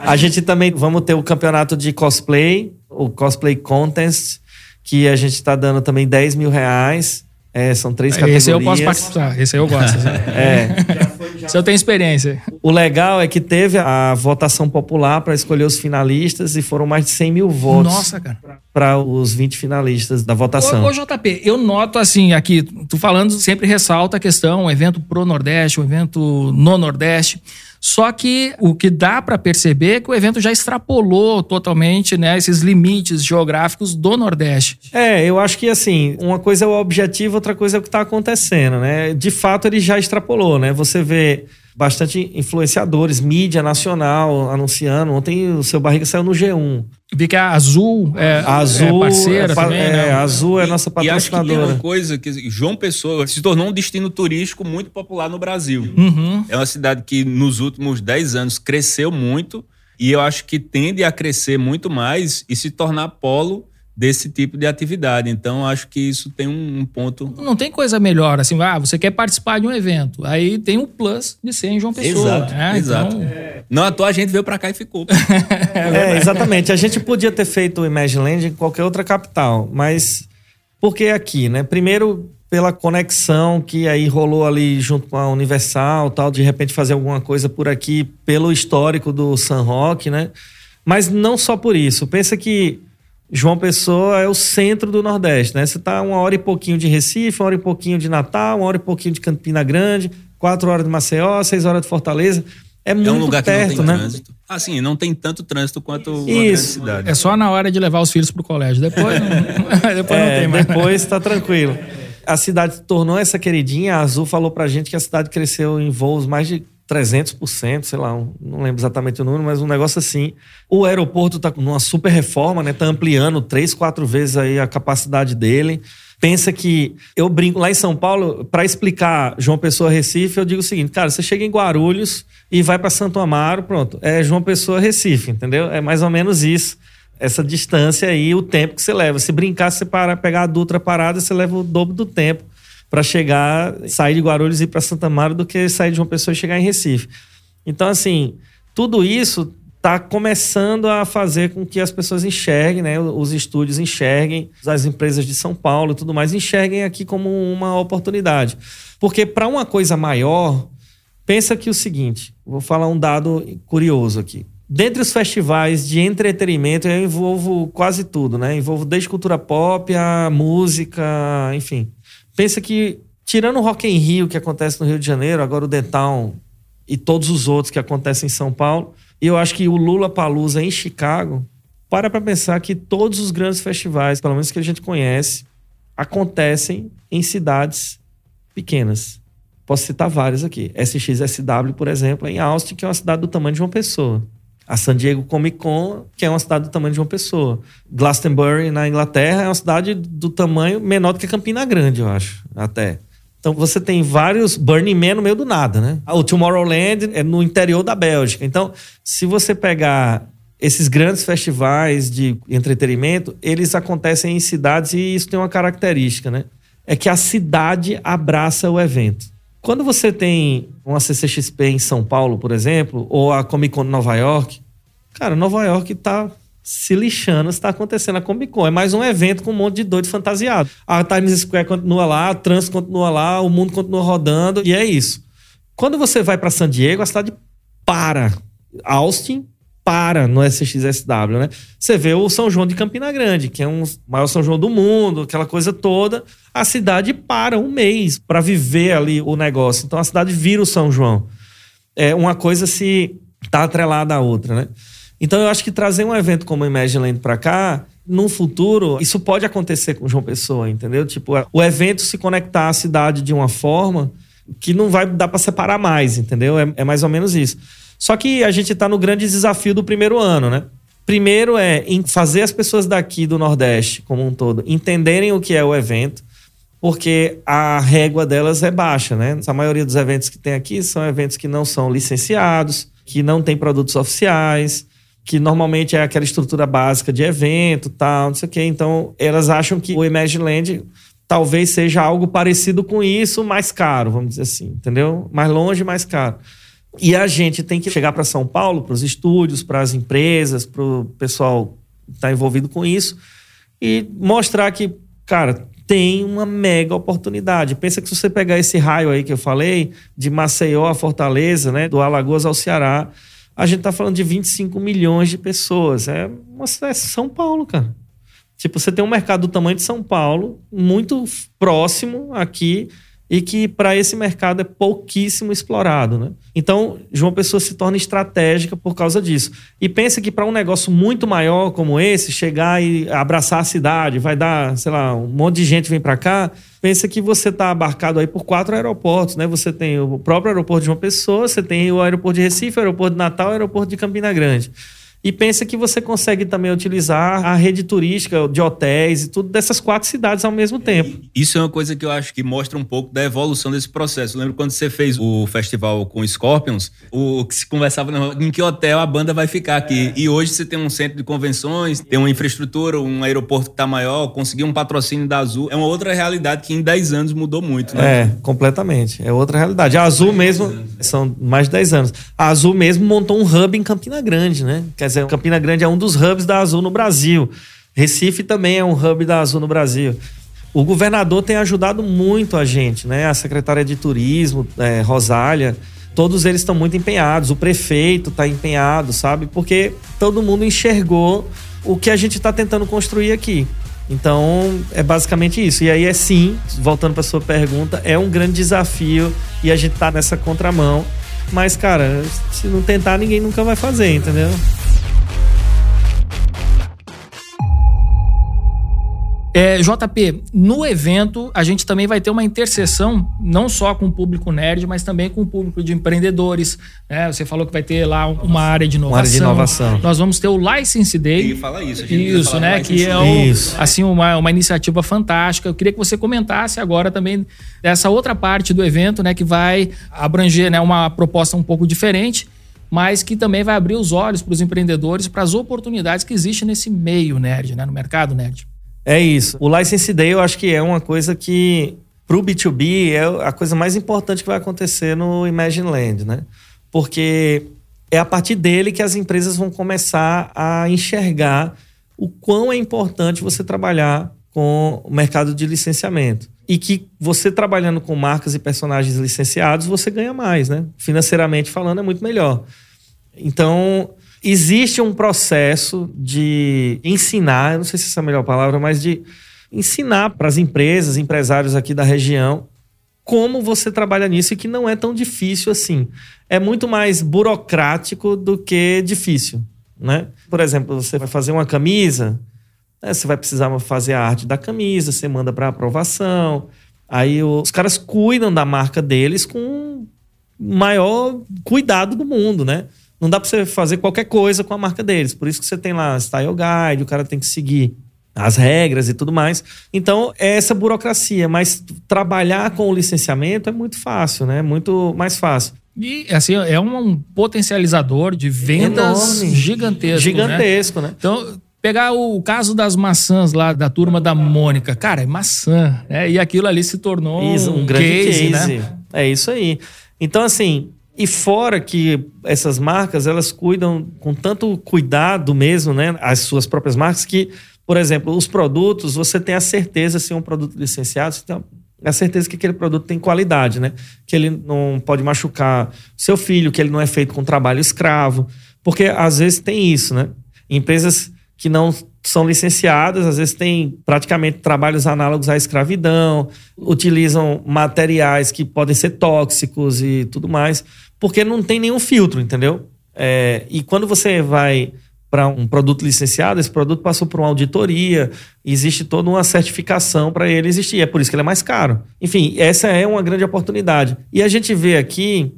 A gente também vamos ter o campeonato de cosplay, o Cosplay Contest, que a gente está dando também 10 mil reais. É, são três categorias. Esse eu posso participar. Esse eu gosto. É. Se eu tenho experiência. O legal é que teve a votação popular para escolher os finalistas e foram mais de 100 mil votos Nossa, cara. para os 20 finalistas da votação. Ô, ô, JP, eu noto assim, aqui, tu falando, sempre ressalta a questão, um evento pro Nordeste, um evento no Nordeste. Só que o que dá para perceber é que o evento já extrapolou totalmente né, esses limites geográficos do Nordeste. É, eu acho que assim, uma coisa é o objetivo, outra coisa é o que está acontecendo, né? De fato, ele já extrapolou, né? Você vê bastante influenciadores, mídia nacional anunciando. Ontem o seu barriga saiu no G1. Vi que a Azul é, A Azul é parceira é, também, é, né? a Azul é nossa E acho que tem patrocinadora. uma coisa que João Pessoa se tornou um destino turístico muito popular no Brasil. Uhum. É uma cidade que nos últimos 10 anos cresceu muito e eu acho que tende a crescer muito mais e se tornar polo desse tipo de atividade. Então, acho que isso tem um, um ponto. Não tem coisa melhor, assim, ah, você quer participar de um evento. Aí tem o plus de ser em João Pessoa. Exato, né? exato. Então, Não à toa a gente veio pra cá e ficou. É, exatamente. A gente podia ter feito o Imagine Land em qualquer outra capital, mas por que aqui, né? Primeiro, pela conexão que aí rolou ali junto com a Universal, tal, de repente fazer alguma coisa por aqui, pelo histórico do San Roque, né? Mas não só por isso. Pensa que João Pessoa é o centro do Nordeste, né? Você tá uma hora e pouquinho de Recife, uma hora e pouquinho de Natal, uma hora e pouquinho de Campina Grande, quatro horas de Maceió, seis horas de Fortaleza. É muito é um lugar que perto, não tem né? trânsito. Assim, não tem tanto trânsito quanto Isso. cidade. é só na hora de levar os filhos pro colégio. Depois, não, depois não É, tem mais. depois tá tranquilo. A cidade se tornou essa queridinha. A Azul falou pra gente que a cidade cresceu em voos mais de 300%, sei lá, não lembro exatamente o número, mas um negócio assim. O aeroporto tá numa super reforma, né? Tá ampliando três, quatro vezes aí a capacidade dele. Pensa que eu brinco lá em São Paulo para explicar João Pessoa Recife, eu digo o seguinte, cara, você chega em Guarulhos e vai para Santo Amaro, pronto, é João Pessoa Recife, entendeu? É mais ou menos isso essa distância aí, o tempo que você leva. Se brincar, você para pegar a Dutra parada, você leva o dobro do tempo para chegar, sair de Guarulhos e ir para Santa Amaro do que sair de uma pessoa e chegar em Recife. Então, assim, tudo isso está começando a fazer com que as pessoas enxerguem, né? Os estúdios enxerguem, as empresas de São Paulo e tudo mais enxerguem aqui como uma oportunidade. Porque para uma coisa maior, pensa que o seguinte, vou falar um dado curioso aqui. dentre os festivais de entretenimento, eu envolvo quase tudo, né? Envolvo desde cultura pop a música, enfim. Pensa que, tirando o Rock in Rio, que acontece no Rio de Janeiro, agora o Town e todos os outros que acontecem em São Paulo, e eu acho que o Lula Palusa em Chicago, para para pensar que todos os grandes festivais, pelo menos que a gente conhece, acontecem em cidades pequenas. Posso citar várias aqui. SXSW, por exemplo, em Austin, que é uma cidade do tamanho de uma pessoa. A San Diego Comic Con, que é uma cidade do tamanho de uma pessoa. Glastonbury, na Inglaterra, é uma cidade do tamanho menor do que Campina Grande, eu acho, até. Então você tem vários Burning Man no meio do nada, né? O Tomorrowland é no interior da Bélgica. Então, se você pegar esses grandes festivais de entretenimento, eles acontecem em cidades e isso tem uma característica, né? É que a cidade abraça o evento. Quando você tem uma CCXP em São Paulo, por exemplo, ou a Comic Con Nova York, cara, Nova York tá se lixando está acontecendo a Comic Con. É mais um evento com um monte de doido fantasiado. A Times Square continua lá, a trânsito continua lá, o mundo continua rodando e é isso. Quando você vai para San Diego, a cidade para. Austin para no SXSW, né? Você vê o São João de Campina Grande, que é um maior São João do mundo, aquela coisa toda. A cidade para um mês para viver ali o negócio. Então a cidade vira o São João. É uma coisa se tá atrelada à outra, né? Então eu acho que trazer um evento como o Imagineland para cá, no futuro, isso pode acontecer com João Pessoa, entendeu? Tipo, o evento se conectar à cidade de uma forma que não vai dar para separar mais, entendeu? É, é mais ou menos isso. Só que a gente está no grande desafio do primeiro ano, né? Primeiro é fazer as pessoas daqui do Nordeste, como um todo, entenderem o que é o evento, porque a régua delas é baixa, né? A maioria dos eventos que tem aqui são eventos que não são licenciados, que não têm produtos oficiais, que normalmente é aquela estrutura básica de evento, tal, não sei o quê. Então, elas acham que o Imagine Land talvez seja algo parecido com isso, mais caro, vamos dizer assim, entendeu? Mais longe, mais caro. E a gente tem que chegar para São Paulo, para os estúdios, para as empresas, para o pessoal que está envolvido com isso e mostrar que, cara, tem uma mega oportunidade. Pensa que se você pegar esse raio aí que eu falei, de Maceió a Fortaleza, né, do Alagoas ao Ceará, a gente está falando de 25 milhões de pessoas. É, uma, é São Paulo, cara. Tipo, você tem um mercado do tamanho de São Paulo, muito próximo aqui, e que para esse mercado é pouquíssimo explorado. Né? Então, João Pessoa se torna estratégica por causa disso. E pensa que para um negócio muito maior como esse, chegar e abraçar a cidade, vai dar, sei lá, um monte de gente vem para cá, pensa que você está abarcado aí por quatro aeroportos. Né? Você tem o próprio aeroporto de João Pessoa, você tem o aeroporto de Recife, o aeroporto de Natal o aeroporto de Campina Grande e pensa que você consegue também utilizar a rede turística de hotéis e tudo dessas quatro cidades ao mesmo tempo. Isso é uma coisa que eu acho que mostra um pouco da evolução desse processo. Eu lembro quando você fez o festival com Scorpions, o que se conversava em que hotel a banda vai ficar aqui. É. E hoje você tem um centro de convenções, tem uma infraestrutura, um aeroporto que está maior, conseguir um patrocínio da Azul. É uma outra realidade que em 10 anos mudou muito, né? É, completamente. É outra realidade. A Azul mesmo, são mais de 10 anos. A Azul mesmo montou um hub em Campina Grande, né? Quer dizer, Campina Grande é um dos hubs da Azul no Brasil. Recife também é um hub da Azul no Brasil. O governador tem ajudado muito a gente, né? A secretária de Turismo, é, Rosália, todos eles estão muito empenhados. O prefeito está empenhado, sabe? Porque todo mundo enxergou o que a gente está tentando construir aqui. Então, é basicamente isso. E aí é sim, voltando para sua pergunta, é um grande desafio e a gente está nessa contramão. Mas, cara, se não tentar, ninguém nunca vai fazer, entendeu? É, JP, no evento a gente também vai ter uma interseção, não só com o público nerd, mas também com o público de empreendedores. Né? Você falou que vai ter lá uma área de inovação. Uma área de inovação. Nós vamos ter o License Day. E fala isso, a gente Isso, né? Que é um, assim, uma, uma iniciativa fantástica. Eu queria que você comentasse agora também dessa outra parte do evento, né? Que vai abranger né, uma proposta um pouco diferente mas que também vai abrir os olhos para os empreendedores para as oportunidades que existem nesse meio nerd, né, no mercado nerd. É isso. O License Day eu acho que é uma coisa que, para o B2B, é a coisa mais importante que vai acontecer no Imagine Land, né? Porque é a partir dele que as empresas vão começar a enxergar o quão é importante você trabalhar com o mercado de licenciamento. E que você trabalhando com marcas e personagens licenciados, você ganha mais, né? Financeiramente falando, é muito melhor. Então, existe um processo de ensinar, não sei se essa é a melhor palavra, mas de ensinar para as empresas, empresários aqui da região, como você trabalha nisso e que não é tão difícil assim. É muito mais burocrático do que difícil, né? Por exemplo, você vai fazer uma camisa, né? você vai precisar fazer a arte da camisa, você manda para aprovação. Aí os caras cuidam da marca deles com o maior cuidado do mundo, né? Não dá para você fazer qualquer coisa com a marca deles. Por isso que você tem lá Style Guide, o cara tem que seguir as regras e tudo mais. Então, é essa burocracia, mas trabalhar com o licenciamento é muito fácil, né? Muito mais fácil. E, assim, é um potencializador de vendas Enorme. gigantesco. Gigantesco, né? né? Então, pegar o caso das maçãs lá da turma da Mônica. Cara, é maçã, né? E aquilo ali se tornou isso, um, um grande case, case, né? É isso aí. Então, assim, e fora que essas marcas, elas cuidam com tanto cuidado mesmo, né? As suas próprias marcas, que por exemplo, os produtos, você tem a certeza, se é um produto licenciado, você tem a certeza que aquele produto tem qualidade, né? Que ele não pode machucar seu filho, que ele não é feito com trabalho escravo. Porque às vezes tem isso, né? Empresas que não são licenciadas, às vezes têm praticamente trabalhos análogos à escravidão, utilizam materiais que podem ser tóxicos e tudo mais, porque não tem nenhum filtro, entendeu? É, e quando você vai para um produto licenciado, esse produto passou por uma auditoria, existe toda uma certificação para ele existir. É por isso que ele é mais caro. Enfim, essa é uma grande oportunidade. E a gente vê aqui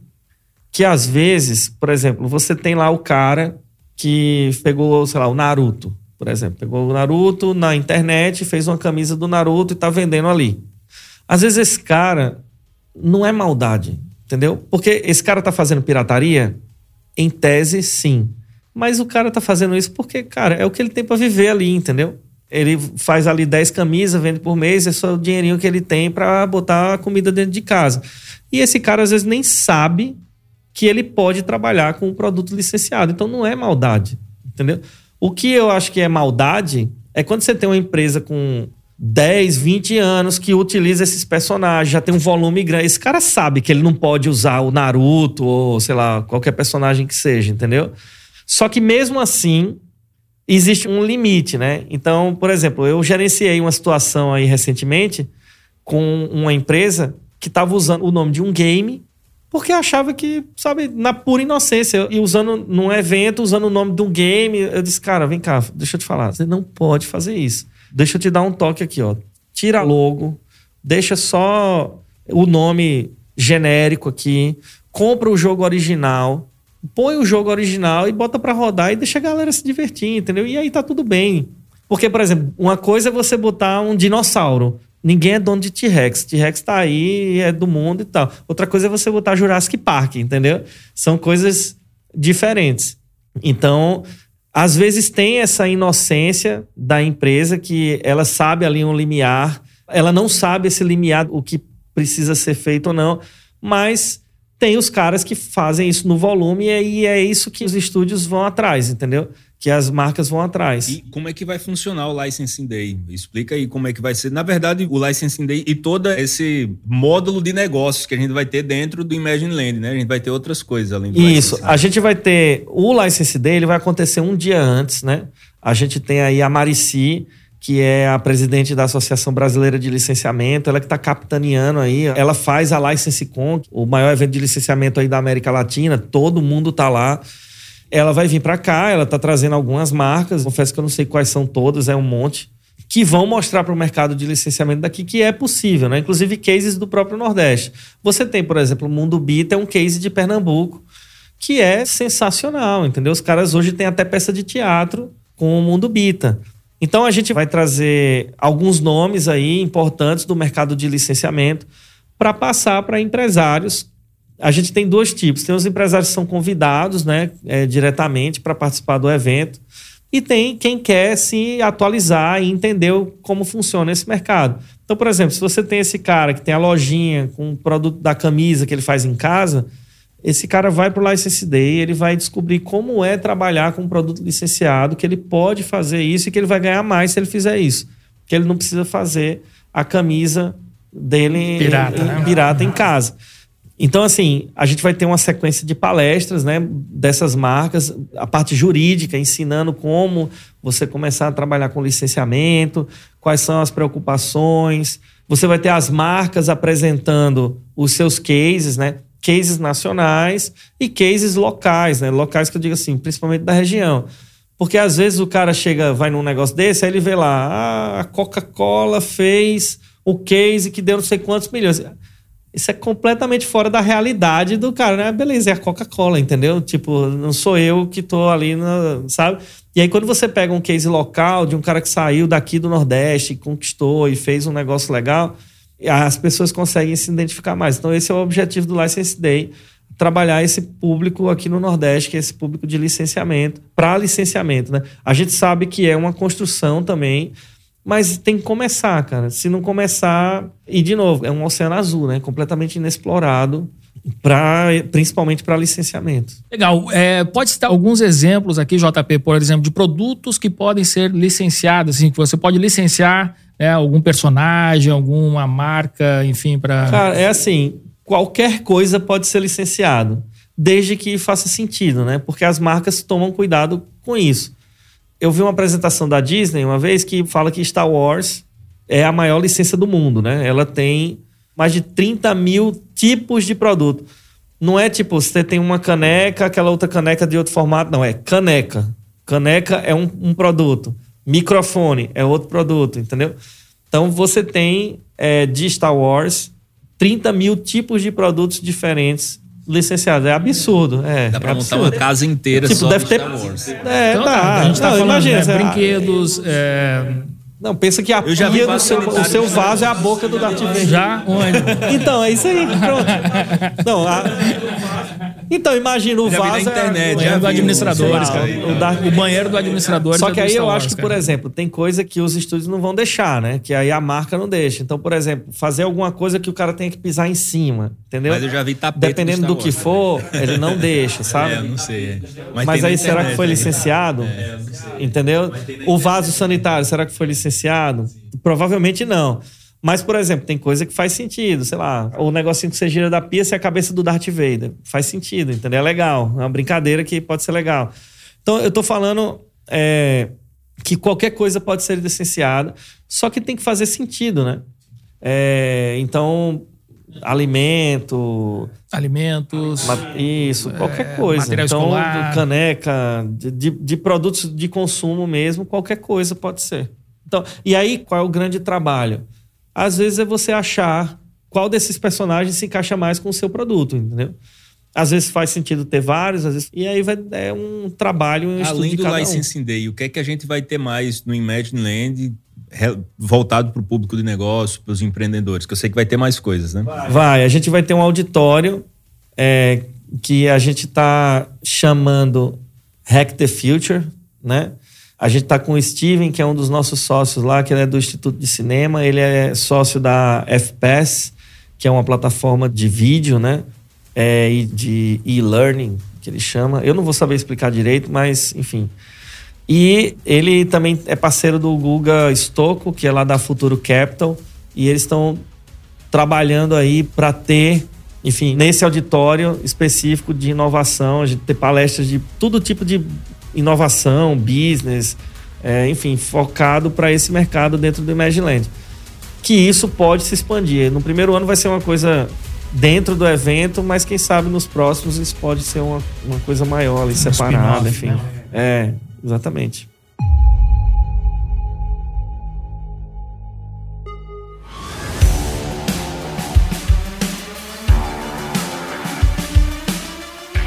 que às vezes, por exemplo, você tem lá o cara que pegou, sei lá, o Naruto, por exemplo, pegou o Naruto na internet, fez uma camisa do Naruto e está vendendo ali. Às vezes esse cara não é maldade, entendeu? Porque esse cara está fazendo pirataria, em tese, sim. Mas o cara tá fazendo isso porque, cara, é o que ele tem para viver ali, entendeu? Ele faz ali 10 camisas, vende por mês, é só o dinheirinho que ele tem para botar a comida dentro de casa. E esse cara às vezes nem sabe que ele pode trabalhar com um produto licenciado. Então não é maldade, entendeu? O que eu acho que é maldade é quando você tem uma empresa com 10, 20 anos que utiliza esses personagens, já tem um volume grande. Esse cara sabe que ele não pode usar o Naruto ou, sei lá, qualquer personagem que seja, entendeu? Só que mesmo assim, existe um limite, né? Então, por exemplo, eu gerenciei uma situação aí recentemente com uma empresa que estava usando o nome de um game porque achava que, sabe, na pura inocência, e usando num evento, usando o nome de um game, eu disse, cara, vem cá, deixa eu te falar, você não pode fazer isso. Deixa eu te dar um toque aqui, ó. Tira logo, deixa só o nome genérico aqui, compra o jogo original, põe o jogo original e bota para rodar e deixa a galera se divertir, entendeu? E aí tá tudo bem. Porque, por exemplo, uma coisa é você botar um dinossauro. Ninguém é dono de T-Rex. T-Rex tá aí, é do mundo e tal. Outra coisa é você botar Jurassic Park, entendeu? São coisas diferentes. Então, às vezes tem essa inocência da empresa que ela sabe ali um limiar, ela não sabe esse limiar, o que precisa ser feito ou não, mas tem os caras que fazem isso no volume e é isso que os estúdios vão atrás, entendeu? Que as marcas vão atrás. E como é que vai funcionar o Licensing Day? Explica aí como é que vai ser. Na verdade, o Licensing Day e todo esse módulo de negócios que a gente vai ter dentro do Imagine Land, né? A gente vai ter outras coisas além do Isso. A gente vai ter o License Day, ele vai acontecer um dia antes, né? A gente tem aí a Marici, que é a presidente da Associação Brasileira de Licenciamento, ela que está capitaneando aí, ela faz a LicenseCon, o maior evento de licenciamento aí da América Latina, todo mundo está lá. Ela vai vir para cá, ela está trazendo algumas marcas, confesso que eu não sei quais são todas, é um monte, que vão mostrar para o mercado de licenciamento daqui que é possível, né? Inclusive cases do próprio Nordeste. Você tem, por exemplo, o Mundo Bita, é um case de Pernambuco, que é sensacional, entendeu? Os caras hoje têm até peça de teatro com o Mundo Bita. Então a gente vai trazer alguns nomes aí importantes do mercado de licenciamento para passar para empresários. A gente tem dois tipos: tem os empresários que são convidados, né, é, diretamente para participar do evento, e tem quem quer se atualizar e entender como funciona esse mercado. Então, por exemplo, se você tem esse cara que tem a lojinha com o produto da camisa que ele faz em casa, esse cara vai para o License Day, ele vai descobrir como é trabalhar com um produto licenciado, que ele pode fazer isso e que ele vai ganhar mais se ele fizer isso. Que ele não precisa fazer a camisa dele pirata, em, né? pirata em casa. Então, assim, a gente vai ter uma sequência de palestras, né, dessas marcas, a parte jurídica, ensinando como você começar a trabalhar com licenciamento, quais são as preocupações. Você vai ter as marcas apresentando os seus cases, né, cases nacionais e cases locais, né, locais que eu digo assim, principalmente da região. Porque às vezes o cara chega, vai num negócio desse, aí ele vê lá, ah, a Coca-Cola fez o case que deu não sei quantos milhões. Isso é completamente fora da realidade do cara, né? Beleza, é a Coca-Cola, entendeu? Tipo, não sou eu que tô ali, sabe? E aí, quando você pega um case local de um cara que saiu daqui do Nordeste, conquistou e fez um negócio legal, as pessoas conseguem se identificar mais. Então, esse é o objetivo do License Day trabalhar esse público aqui no Nordeste, que é esse público de licenciamento, para licenciamento, né? A gente sabe que é uma construção também mas tem que começar, cara. Se não começar. E, de novo, é um oceano azul, né? Completamente inexplorado. Pra, principalmente para licenciamento. Legal. É, pode citar alguns exemplos aqui, JP, por exemplo, de produtos que podem ser licenciados, assim, que você pode licenciar né, algum personagem, alguma marca, enfim, para. Cara, é assim: qualquer coisa pode ser licenciado, desde que faça sentido, né? Porque as marcas tomam cuidado com isso eu vi uma apresentação da Disney uma vez que fala que Star Wars é a maior licença do mundo, né? Ela tem mais de 30 mil tipos de produto. Não é tipo, você tem uma caneca, aquela outra caneca de outro formato. Não, é caneca. Caneca é um, um produto. Microfone é outro produto, entendeu? Então você tem é, de Star Wars 30 mil tipos de produtos diferentes licenciado. É absurdo. É, Dá pra é montar uma casa inteira tipo, só deve ter... Star Wars. É, Então, tá. a gente tá Não, falando imagina, de você- brinquedos. é, Não, pensa que a Eu já vi pia do seu, o seu vaso é a boca do Darth Vader. já onde? Então, é isso aí. Pronto. Não, a... Então, imagina, o Já vi na vaso é- internet, O já banheiro do vi administradores, sei lá, cara. o Darth- O banheiro do administrador. Só é que aí eu acho que, por exemplo, tem coisa que os estúdios não vão deixar, né? Que aí a marca não deixa. Então, por exemplo, fazer alguma coisa que o cara tenha que pisar em cima, entendeu? Mas eu já vi tapete Dependendo do do que for, ele não deixa, sabe? É, eu não sei. é. Mas, na aí será que internet, foi né? licenciado? Entendeu? O vaso sanitário, será que foi licenciado? Provavelmente não. Mas, por exemplo, tem coisa que faz sentido, sei lá, o negocinho que você gira da pia se é a cabeça do Darth Vader. Faz sentido, entendeu? É legal. É uma brincadeira que pode ser legal. Então, eu tô falando é, que qualquer coisa pode ser licenciada, só que tem que fazer sentido, né? É, então, alimento, Alimentos. Isso, qualquer coisa. É, material então, escolar. caneca, de, de, de produtos de consumo mesmo, qualquer coisa pode ser. Então, e aí, qual é o grande trabalho? Às vezes é você achar qual desses personagens se encaixa mais com o seu produto, entendeu? Às vezes faz sentido ter vários, às vezes. E aí vai, é um trabalho, um estudo Além do cada um. Licensing Day, o que é que a gente vai ter mais no Imagine Land voltado para o público de negócio, para os empreendedores? Que eu sei que vai ter mais coisas, né? Vai, a gente vai ter um auditório é, que a gente está chamando Hack the Future, né? A gente está com o Steven, que é um dos nossos sócios lá, que ele é do Instituto de Cinema, ele é sócio da FPS, que é uma plataforma de vídeo, né? É, e de e-learning, que ele chama. Eu não vou saber explicar direito, mas enfim. E ele também é parceiro do Guga Stocco, que é lá da Futuro Capital, e eles estão trabalhando aí para ter, enfim, nesse auditório específico de inovação, a gente ter palestras de todo tipo de inovação, business, é, enfim, focado para esse mercado dentro do Imagineland. Que isso pode se expandir. No primeiro ano vai ser uma coisa dentro do evento, mas quem sabe nos próximos isso pode ser uma, uma coisa maior ali, separada, enfim. né? É, exatamente.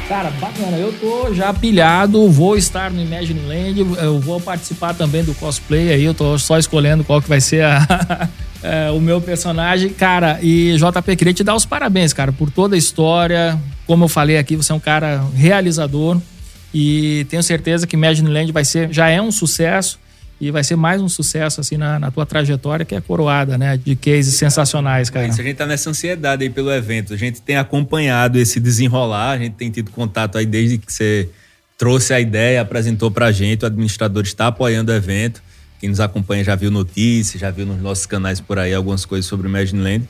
Cara, bacana. Eu tô já pilhado, vou estar no Imagine Land, eu vou participar também do cosplay aí, eu tô só escolhendo qual que vai ser a- é, o meu personagem. Cara, e JP, queria te dar os parabéns, cara, por toda a história. Como eu falei aqui, você é um cara realizador e tenho certeza que Imagine Land vai ser, já é um sucesso e vai ser mais um sucesso assim na, na tua trajetória, que é coroada, né, de cases sensacionais, cara. É isso, a gente tá nessa ansiedade aí pelo evento. A gente tem acompanhado esse desenrolar, a gente tem tido contato aí desde que você trouxe a ideia, apresentou pra gente, o administrador está apoiando o evento. Quem nos acompanha já viu notícias, já viu nos nossos canais por aí algumas coisas sobre o Imagine Land.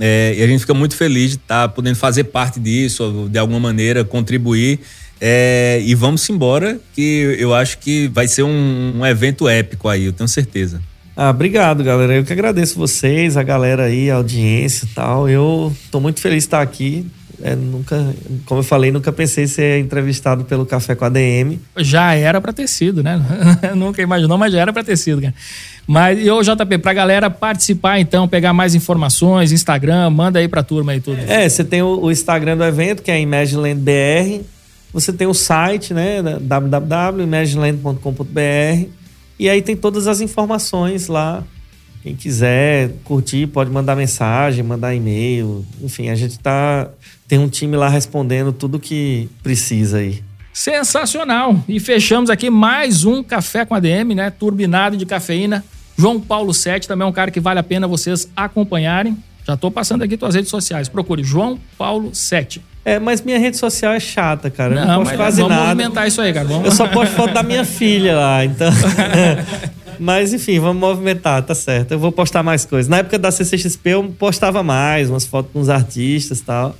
É, e a gente fica muito feliz de estar tá podendo fazer parte disso, de alguma maneira contribuir. É, e vamos embora, que eu acho que vai ser um, um evento épico aí, eu tenho certeza. Ah, obrigado, galera. Eu que agradeço vocês, a galera aí, a audiência e tal. Eu tô muito feliz de estar aqui. É, nunca, como eu falei, nunca pensei ser entrevistado pelo Café com a DM. Já era para ter sido, né? nunca imaginou, mas já era para ter sido, cara. Mas e ô JP, pra galera participar então, pegar mais informações, Instagram, manda aí pra turma aí tudo. É, você tem o, o Instagram do evento, que é ImaginelandBR. Você tem o site, né, www.imagineland.com.br. E aí tem todas as informações lá quem quiser curtir, pode mandar mensagem, mandar e-mail. Enfim, a gente tá. Tem um time lá respondendo tudo que precisa aí. Sensacional! E fechamos aqui mais um Café com ADM, né? Turbinado de cafeína. João Paulo Sete também é um cara que vale a pena vocês acompanharem. Já tô passando aqui tuas redes sociais. Procure João Paulo Sete. É, mas minha rede social é chata, cara. Não, não posto quase vamos nada. movimentar isso aí, cara. Vamos... Eu só posto foto da minha filha lá, então. Mas enfim, vamos movimentar, tá certo. Eu vou postar mais coisas. Na época da CCXP eu postava mais, umas fotos com os artistas e tal.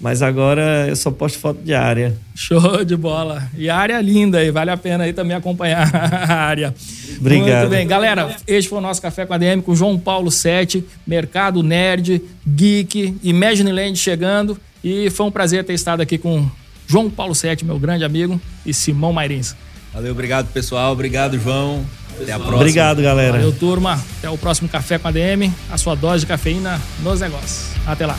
Mas agora eu só posto foto de área. Show de bola. E a área é linda aí, vale a pena aí também acompanhar a área. Obrigado. Muito bem. Galera, este foi o nosso Café com a DM com João Paulo Sete, Mercado Nerd, Geek, Imagine Land chegando. E foi um prazer ter estado aqui com João Paulo Sete, meu grande amigo, e Simão Mairins. Valeu, obrigado pessoal, obrigado João. Até a próxima. Obrigado, galera. Valeu, turma. Até o próximo Café com a DM. A sua dose de cafeína nos negócios. Até lá.